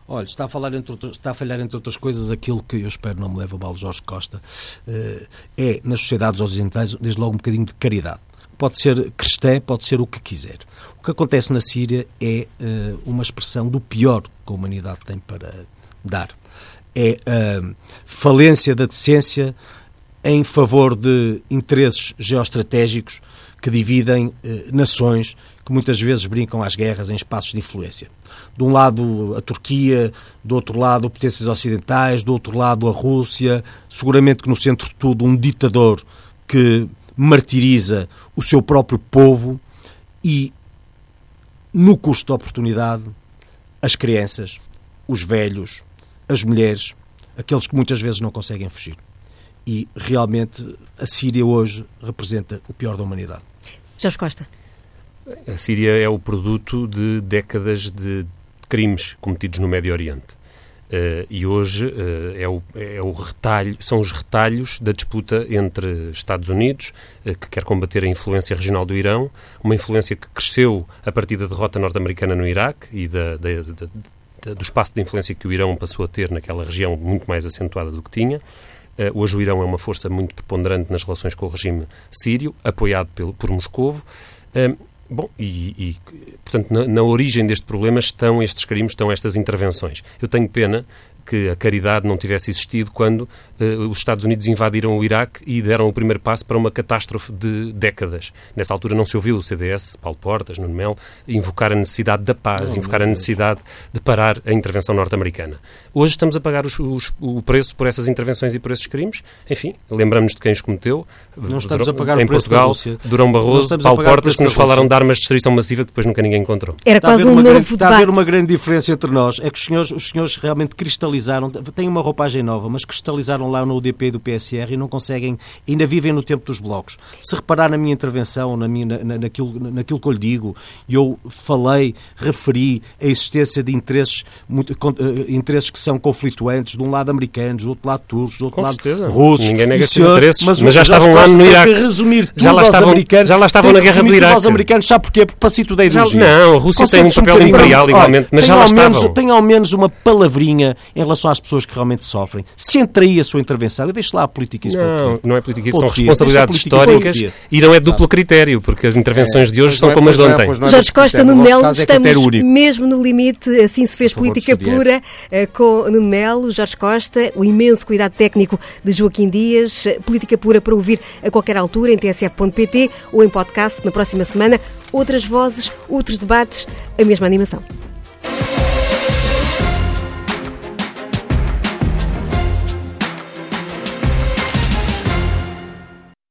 Olha, está a, falar entre outras, está a falhar, entre outras coisas, aquilo que eu espero não me leva mal Jorge Costa, eh, é, nas sociedades ocidentais, desde logo um bocadinho de caridade. Pode ser cristã, pode ser o que quiser. O que acontece na Síria é eh, uma expressão do pior que a humanidade tem para dar. É a falência da decência em favor de interesses geoestratégicos que dividem eh, nações que muitas vezes brincam às guerras em espaços de influência. De um lado a Turquia, do outro lado potências ocidentais, do outro lado a Rússia, seguramente que no centro de tudo um ditador que martiriza o seu próprio povo e, no custo da oportunidade, as crianças, os velhos, as mulheres, aqueles que muitas vezes não conseguem fugir e realmente a Síria hoje representa o pior da humanidade. Jorge Costa. A Síria é o produto de décadas de crimes cometidos no Médio Oriente. Uh, e hoje uh, é, o, é o retalho, são os retalhos da disputa entre Estados Unidos, uh, que quer combater a influência regional do Irão, uma influência que cresceu a partir da derrota norte-americana no Iraque e da, da, da, do espaço de influência que o Irão passou a ter naquela região muito mais acentuada do que tinha. Hoje o Irão é uma força muito preponderante nas relações com o regime sírio, apoiado pelo, por Moscovo. Uh, Bom, e, e portanto, na, na, origem deste problema estão estes crimes, estão estas intervenções. Eu tenho pena que a caridade não tivesse existido quando uh, os Estados Unidos invadiram o Iraque e deram o primeiro passo para uma catástrofe de décadas. Nessa altura não se ouviu o CDS, Paulo Portas, Nuno Melo, invocar a necessidade da paz, não, invocar a necessidade de parar a intervenção norte-americana. Hoje estamos a pagar os, os, o preço por essas intervenções e por esses crimes. Enfim, lembramos-nos de quem os cometeu. Não estamos Durão, a pagar em o preço Portugal, Durão Barroso, Paulo Portas, que nos falaram de armas de destruição massiva que depois nunca ninguém encontrou. Era quase um novo grande, debate. Está a haver uma grande diferença entre nós. É que os senhores, os senhores realmente cristalizaram cristalizaram, têm uma roupagem nova, mas cristalizaram lá no UDP do PSR e não conseguem, ainda vivem no tempo dos blocos. Se reparar na minha intervenção, na minha, na, naquilo, naquilo que eu lhe digo, eu falei, referi a existência de interesses, muito, uh, interesses que são conflituantes, de um lado americanos, do outro lado turcos, do outro Com lado certeza. russos. Ninguém nega esses interesses, mas, mas já estavam lá no Iraque. resumir tudo já lá estavam, americanos. Já lá estavam na guerra do Iraque. aos americanos, sabe porquê? Porque para si tudo é ideologia. Já, não, a Rússia tem um papel um imperial igualmente, mas já lá estavam. Tem ao menos uma palavrinha em relação às pessoas que realmente sofrem. Centra aí a sua intervenção. Eu deixo lá a política isso Não, não é política, isso são responsabilidades históricas e não é duplo critério, porque as intervenções é, de hoje são é, como as de é, ontem. É, Jorge Costa, Nuno Melo, estamos mesmo no limite, assim se fez política pura, eh, com Nuno Melo, Jorge Costa, o imenso cuidado técnico de Joaquim Dias, política pura para ouvir a qualquer altura em tsf.pt ou em podcast na próxima semana. Outras vozes, outros debates, a mesma animação.